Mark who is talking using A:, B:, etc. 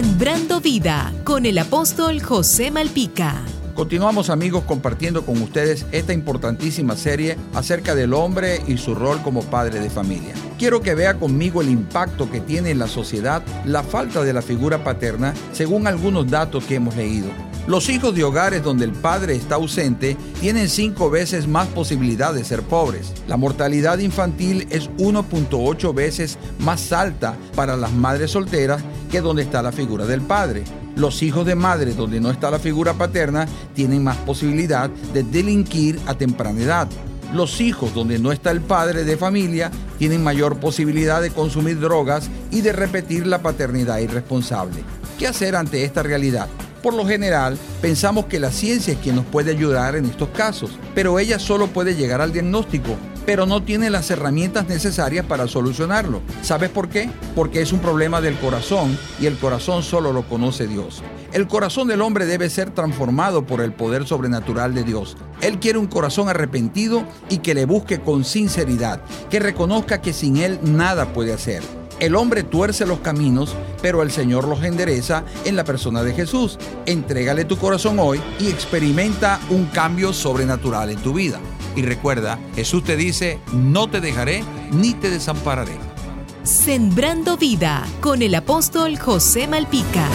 A: Sembrando vida con el apóstol José Malpica.
B: Continuamos amigos compartiendo con ustedes esta importantísima serie acerca del hombre y su rol como padre de familia. Quiero que vea conmigo el impacto que tiene en la sociedad la falta de la figura paterna según algunos datos que hemos leído. Los hijos de hogares donde el padre está ausente tienen cinco veces más posibilidad de ser pobres. La mortalidad infantil es 1.8 veces más alta para las madres solteras que donde está la figura del padre. Los hijos de madres donde no está la figura paterna tienen más posibilidad de delinquir a temprana edad. Los hijos donde no está el padre de familia tienen mayor posibilidad de consumir drogas y de repetir la paternidad irresponsable. ¿Qué hacer ante esta realidad? Por lo general, pensamos que la ciencia es quien nos puede ayudar en estos casos, pero ella solo puede llegar al diagnóstico, pero no tiene las herramientas necesarias para solucionarlo. ¿Sabes por qué? Porque es un problema del corazón y el corazón solo lo conoce Dios. El corazón del hombre debe ser transformado por el poder sobrenatural de Dios. Él quiere un corazón arrepentido y que le busque con sinceridad, que reconozca que sin Él nada puede hacer. El hombre tuerce los caminos, pero el Señor los endereza en la persona de Jesús. Entrégale tu corazón hoy y experimenta un cambio sobrenatural en tu vida. Y recuerda, Jesús te dice, no te dejaré ni te desampararé.
A: Sembrando vida con el apóstol José Malpica.